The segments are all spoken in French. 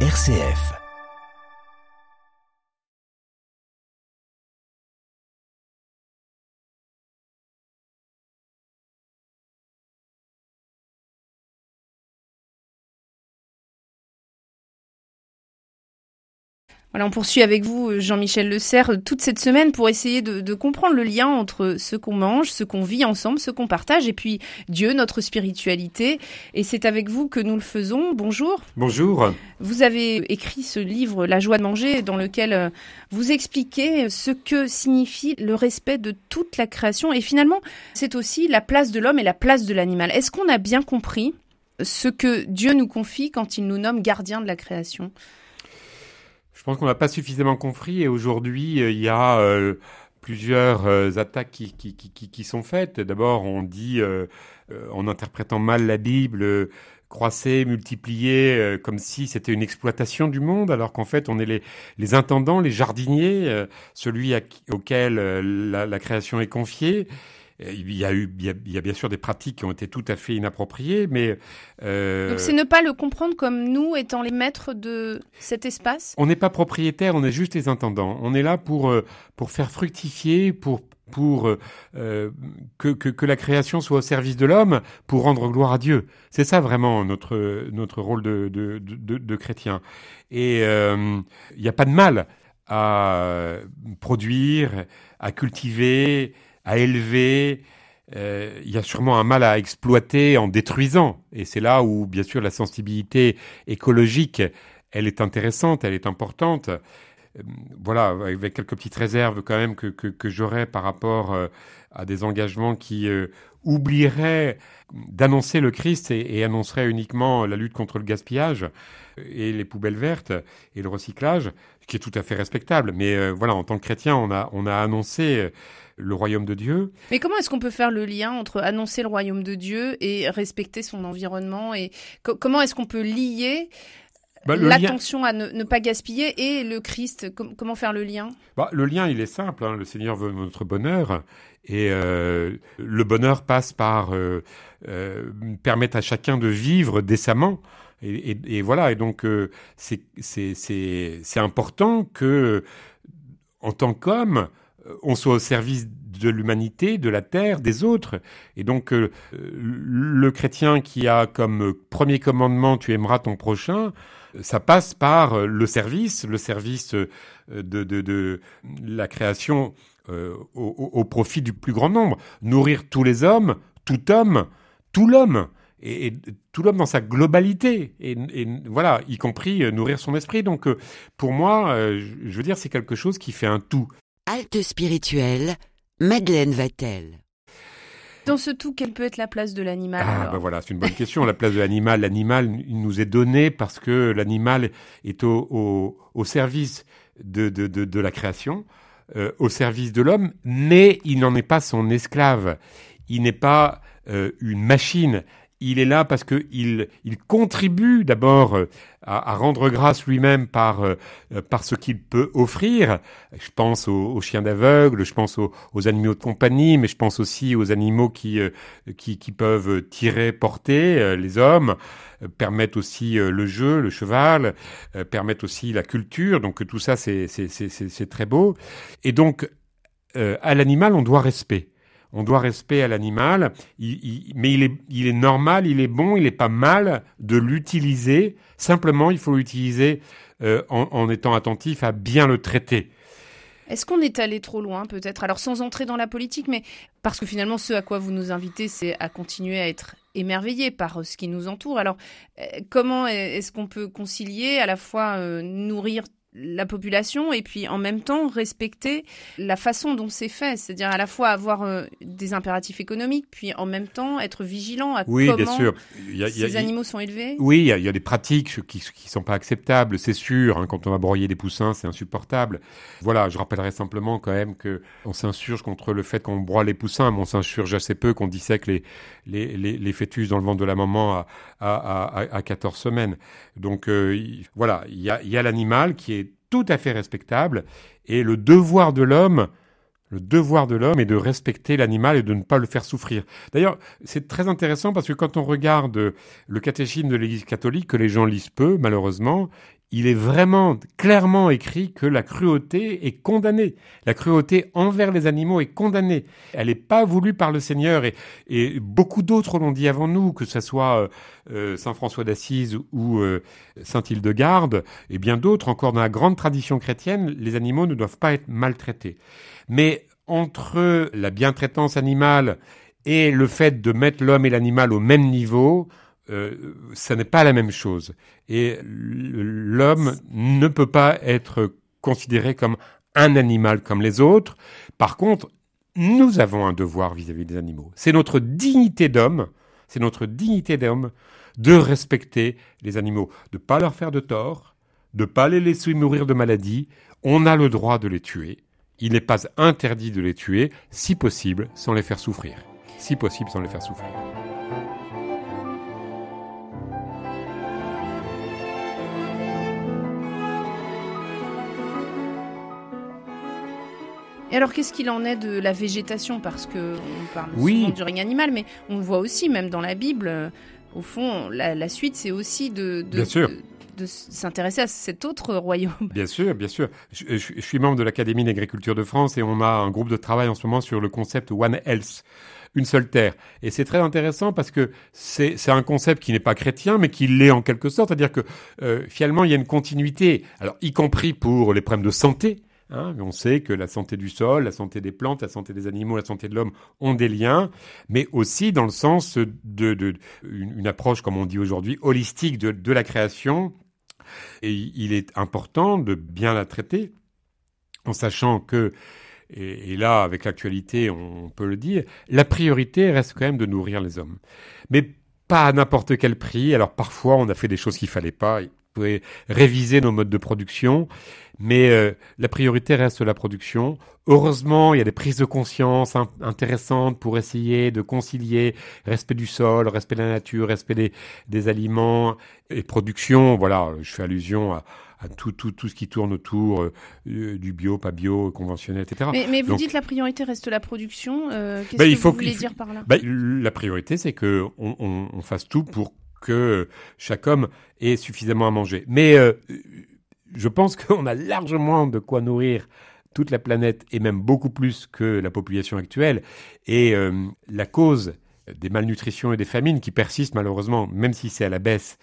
RCF. Voilà, on poursuit avec vous, Jean-Michel Le Serre, toute cette semaine pour essayer de, de comprendre le lien entre ce qu'on mange, ce qu'on vit ensemble, ce qu'on partage, et puis Dieu, notre spiritualité. Et c'est avec vous que nous le faisons. Bonjour. Bonjour. Vous avez écrit ce livre, La joie de manger, dans lequel euh, vous expliquez ce que signifie le respect de toute la création. Et finalement, c'est aussi la place de l'homme et la place de l'animal. Est-ce qu'on a bien compris ce que Dieu nous confie quand il nous nomme gardien de la création? Je pense qu'on n'a pas suffisamment compris et aujourd'hui, euh, il y a euh, plusieurs euh, attaques qui, sont faites. D'abord, on dit, en interprétant mal la Bible, croissez, multipliez, euh, comme si c'était une exploitation du monde, alors qu'en fait, on est les, intendants, les jardiniers, celui à auquel la, la création est confiée. Il y, a eu, il, y a, il y a bien sûr des pratiques qui ont été tout à fait inappropriées, mais euh, Donc c'est ne pas le comprendre comme nous étant les maîtres de cet espace? On n'est pas propriétaire, on est juste les intendants. On est là pour, euh, pour faire fructifier, pour, pour euh, euh, que, que, que la création soit au service de l'homme, pour rendre gloire à Dieu. C'est ça vraiment notre, notre rôle de, de, de, de chrétien. Et euh, il n'y a pas de mal à produire, à cultiver, à élever. Euh, Il y a sûrement un mal à exploiter en détruisant. Et c'est là où, bien sûr, la sensibilité écologique elle est intéressante, elle est importante. Euh, Voilà, avec quelques petites réserves quand même que, que, j'aurais par rapport euh, à des engagements qui euh, oublieraient d'annoncer le Christ et, et annonceraient uniquement la lutte contre le gaspillage et les poubelles vertes et le recyclage, ce qui est tout à fait respectable. Mais voilà, en tant que chrétien, on a, on a annoncé le royaume de Dieu. Mais comment est-ce qu'on peut faire le lien entre annoncer le royaume de Dieu et respecter son environnement et co- comment est-ce qu'on peut lier Bah, lien- l'attention à ne, ne pas gaspiller et le Christ Com- Comment faire le lien? Bah, le lien, il est simple. hein. Le Seigneur veut notre bonheur. Et euh, le bonheur passe par euh, euh, permettre à chacun de vivre décemment. Et, et- et voilà. Et donc, c'est important que, en tant qu'homme, on soit au service de l'humanité, de la terre, des autres. Et donc, euh, le chrétien qui a comme premier commandement tu aimeras ton prochain, ça passe par le service, le service euh, de, la création euh, au, profit du plus grand nombre. Nourrir tous les hommes, tout homme, tout l'homme. Et, tout l'homme dans sa globalité, et, voilà, y compris nourrir son esprit. Donc, pour moi, je veux dire, c'est quelque chose qui fait un tout. Halte spirituelle, Madeleine Vatel. Dans ce tout, quelle peut être la place de l'animal Ah, alors bah voilà, c'est une bonne question. La place de l'animal, l'animal, il nous est donné parce que l'animal est au, au, au service de, de, de, de la création, euh, au service de l'homme, mais il n'en est pas son esclave. Il n'est pas euh, une machine. Il est là parce que il, contribue d'abord euh, à, à rendre grâce lui-même par, euh, euh, par ce qu'il peut offrir. Je pense aux, aux chiens d'aveugle, je pense aux, aux animaux de compagnie, mais je pense aussi aux animaux qui, qui, qui peuvent tirer, porter, les hommes, permettent aussi le jeu, le cheval, permettent aussi la culture. Donc tout ça, c'est très beau. Et donc, à l'animal, on doit respect. On doit respect à l'animal, mais il est, normal, il est bon, il n'est pas mal de l'utiliser. Simplement, il faut l'utiliser euh, en, étant attentif à bien le traiter. Est-ce qu'on est allé trop loin peut-être? Alors sans entrer dans la politique, mais parce que finalement ce à quoi vous nous invitez, c'est à continuer à être émerveillé par euh, ce qui nous entoure. Alors euh, comment est-ce qu'on peut concilier à la fois nourrir la population et puis en même temps respecter la façon dont c'est fait, c'est-à-dire à la fois avoir euh, des impératifs économiques, puis en même temps être vigilant à Oui, comment bien sûr. Il y a- il y a- ces animaux sont élevés. Oui, il y, a- il y a des pratiques qui qui sont pas acceptables, c'est sûr. hein. quand on va broyer des poussins, c'est insupportable. Voilà, je rappellerai simplement quand même que on s'insurge contre le fait qu'on broie les poussins, mais on s'insurge assez peu qu'on dissèque les, les, les, les fœtus dans le ventre de la maman à, à, à, à 14 semaines. Donc euh, il- voilà, il y a l'animal qui est tout à fait respectable et le devoir de l'homme Le devoir de l'homme est de respecter l'animal et de ne pas le faire souffrir. D'ailleurs, c'est très intéressant parce que quand on regarde le catéchisme de l'Église catholique, que les gens lisent peu, malheureusement, il est vraiment clairement écrit que la cruauté est condamnée. La cruauté envers les animaux est condamnée. Elle n'est pas voulue par le Seigneur. Et, beaucoup d'autres l'ont dit avant nous, que ce soit euh, euh, Saint François d'Assise ou euh, Saint Hildegarde, et bien d'autres, encore dans la grande tradition chrétienne, les animaux ne doivent pas être maltraités. Mais entre la bientraitance animale et le fait de mettre l'homme et l'animal au même niveau, euh, ça n'est pas la même chose. Et l'homme ne peut pas être considéré comme un animal comme les autres. Par contre, nous avons un devoir vis-à-vis des animaux. C'est notre dignité d'homme, c'est notre dignité d'homme de respecter les animaux, de pas leur faire de tort, de pas les laisser mourir de maladie. On a le droit de les tuer. Il n'est pas interdit de les tuer, si possible, sans les faire souffrir. Si possible, sans les faire souffrir. Et alors, qu'est-ce qu'il en est de la végétation? Parce que on parle souvent du règne animal, mais on voit aussi, même dans la Bible, euh, au fond, la, suite, c'est aussi de, de, s'intéresser à cet autre royaume. Bien sûr, bien sûr. Je, suis membre de l'Académie d'agriculture de France et on a un groupe de travail en ce moment sur le concept One Health une seule terre. Et c'est très intéressant parce que c'est un concept qui n'est pas chrétien, mais qui l'est en quelque sorte. C'est-à-dire que euh, finalement, il y a une continuité, alors y compris pour les problèmes de santé, Hein, on sait que la santé du sol, la santé des plantes, la santé des animaux, la santé de l'homme ont des liens, mais aussi dans le sens de, approche, comme on dit aujourd'hui, holistique de, la création. Et il est important de bien la traiter, en sachant que, et, là, avec l'actualité, on peut le dire, la priorité reste quand même de nourrir les hommes. Mais pas à n'importe quel prix. Alors parfois, on a fait des choses qu'il fallait pas. Faudrait réviser nos modes de production. Mais euh, la priorité reste la production. Heureusement, il y a des prises de conscience intéressantes pour essayer de concilier respect du sol, respect de la nature, respect des, aliments et production. Voilà, je fais allusion à, tout, tout, tout ce qui tourne autour euh, du bio, pas bio, conventionnel, etc. Mais, mais vous dites la priorité reste la production. Euh, qu'est-ce bah, que vous voulez dire par là? Bah, La priorité, c'est que on, on, fasse tout pour que chaque homme ait suffisamment à manger. Mais je pense qu'on a largement de quoi nourrir toute la planète et même beaucoup plus que la population actuelle. Et euh, la cause des malnutritions et des famines qui persistent malheureusement, même si c'est à la baisse,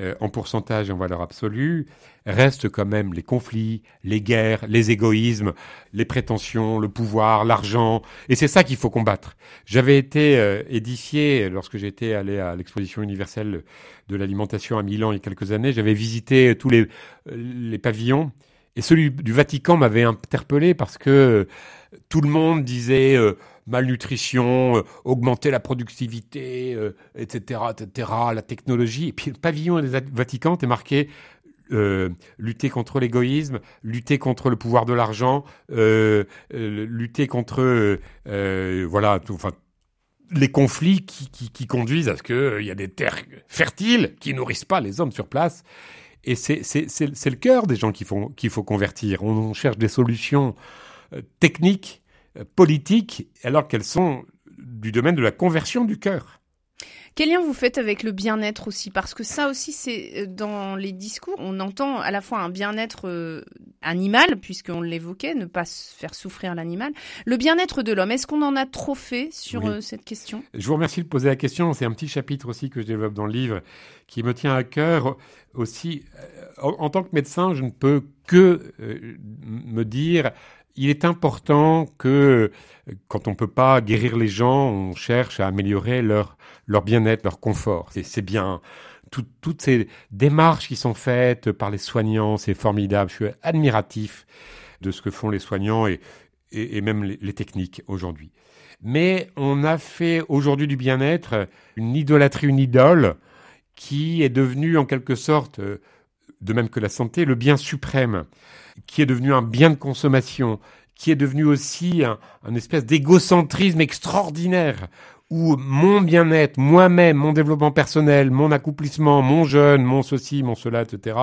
euh, en pourcentage et en valeur absolue, restent quand même les conflits, les guerres, les égoïsmes, les prétentions, le pouvoir, l'argent. Et c'est ça qu'il faut combattre. J'avais été euh, édifié lorsque j'étais allé à l'exposition universelle de l'alimentation à Milan il y a quelques années. J'avais visité tous les, les pavillons. Et celui du Vatican m'avait interpellé parce que tout le monde disait euh, malnutrition, euh, augmenter la productivité, etc., euh, etc., la technologie. Et puis le pavillon des Vatican était marqué lutter contre l'égoïsme, lutter contre le pouvoir de l'argent, lutter contre voilà, enfin les conflits qui, qui, conduisent à ce qu'il y a des terres fertiles qui nourrissent pas les hommes sur place. Et c'est le cœur des gens qu'il faut, qu'il faut convertir. On, cherche des solutions techniques politiques alors qu'elles sont du domaine de la conversion du cœur. Quel lien vous faites avec le bien-être aussi? Parce que ça aussi, c'est euh, dans les discours, on entend à la fois un bien-être euh, animal, puisqu'on l'évoquait, ne pas faire souffrir l'animal, le bien-être de l'homme. Est-ce qu'on en a trop fait sur euh, cette question? Je vous remercie de poser la question. C'est un petit chapitre aussi que je développe dans le livre qui me tient à cœur aussi. en tant que médecin, je ne peux que me dire il est important que quand on ne peut pas guérir les gens, on cherche à améliorer leur, leur bien-être, leur confort. C'est bien. toutes ces démarches qui sont faites par les soignants, c'est formidable. Je suis admiratif de ce que font les soignants et, et, même les, les techniques aujourd'hui. Mais on a fait aujourd'hui du bien-être une idolâtrie, une idole qui est devenue en quelque sorte, de même que la santé, le bien suprême qui est devenu un bien de consommation, qui est devenu aussi un, espèce d'égocentrisme extraordinaire, où mon bien-être, moi-même, mon développement personnel, mon accomplissement, mon jeûne, mon ceci, mon cela, etc.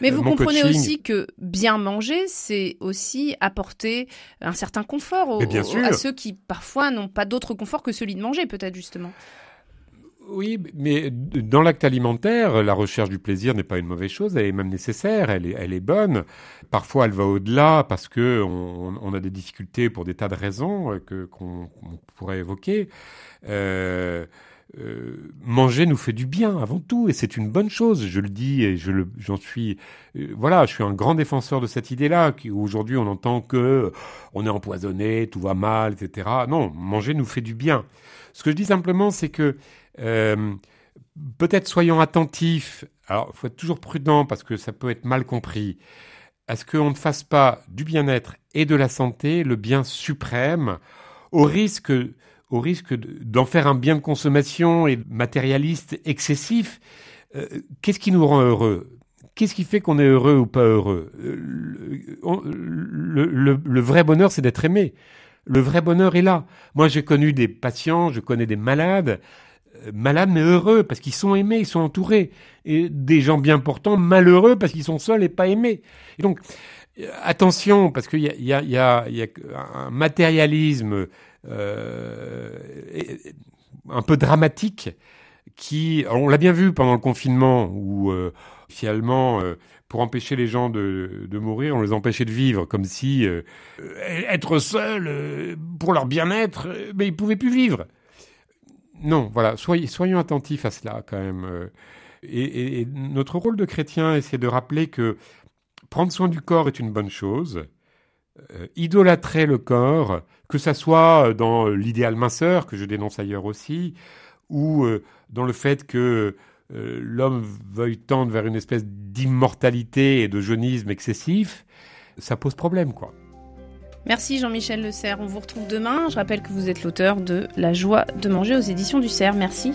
Mais euh, vous comprenez aussi que bien manger, c'est aussi apporter un certain confort à ceux qui parfois n'ont pas d'autre confort que celui de manger, peut-être justement. Oui, mais dans l'acte alimentaire, la recherche du plaisir n'est pas une mauvaise chose, elle est même nécessaire, elle est, elle est bonne. Parfois, elle va au-delà parce que on, a des difficultés pour des tas de raisons euh, que qu'on pourrait évoquer. Euh, euh, manger nous fait du bien avant tout et c'est une bonne chose. Je le dis et je j'en suis, voilà, je suis un grand défenseur de cette idée-là. Aujourd'hui, on entend que on est empoisonné, tout va mal, etc. Non, manger nous fait du bien. Ce que je dis simplement, c'est que euh, peut-être soyons attentifs. Alors, il faut être toujours prudent parce que ça peut être mal compris. À ce qu'on ne fasse pas du bien-être et de la santé le bien suprême, au risque, au risque d'en faire un bien de consommation et matérialiste excessif. Euh, qu'est-ce qui nous rend heureux? Qu'est-ce qui fait qu'on est heureux ou pas heureux? Euh, le vrai bonheur, c'est d'être aimé. Le vrai bonheur est là. Moi, j'ai connu des patients, je connais des malades malades mais heureux parce qu'ils sont aimés, ils sont entourés. Et des gens bien portants malheureux parce qu'ils sont seuls et pas aimés. Et donc, attention, parce qu'il y a, y, a, y, a, un matérialisme euh, un peu dramatique qui, on l'a bien vu pendant le confinement, où euh, finalement, euh, pour empêcher les gens de, de, mourir, on les empêchait de vivre, comme si euh, être seul pour leur bien-être, mais ils pouvaient plus vivre non, voilà, soyons attentifs à cela quand même. Euh. Et, notre rôle de chrétien, c'est de rappeler que prendre soin du corps est une bonne chose. Euh, idolâtrer le corps, que ça soit dans l'idéal minceur, que je dénonce ailleurs aussi, ou euh, dans le fait que l'homme veuille tendre vers une espèce d'immortalité et de jeunisme excessif, ça pose problème, quoi. Merci Jean-Michel Le Serre. On vous retrouve demain. Je rappelle que vous êtes l'auteur de La joie de manger aux éditions du Cerf. Merci.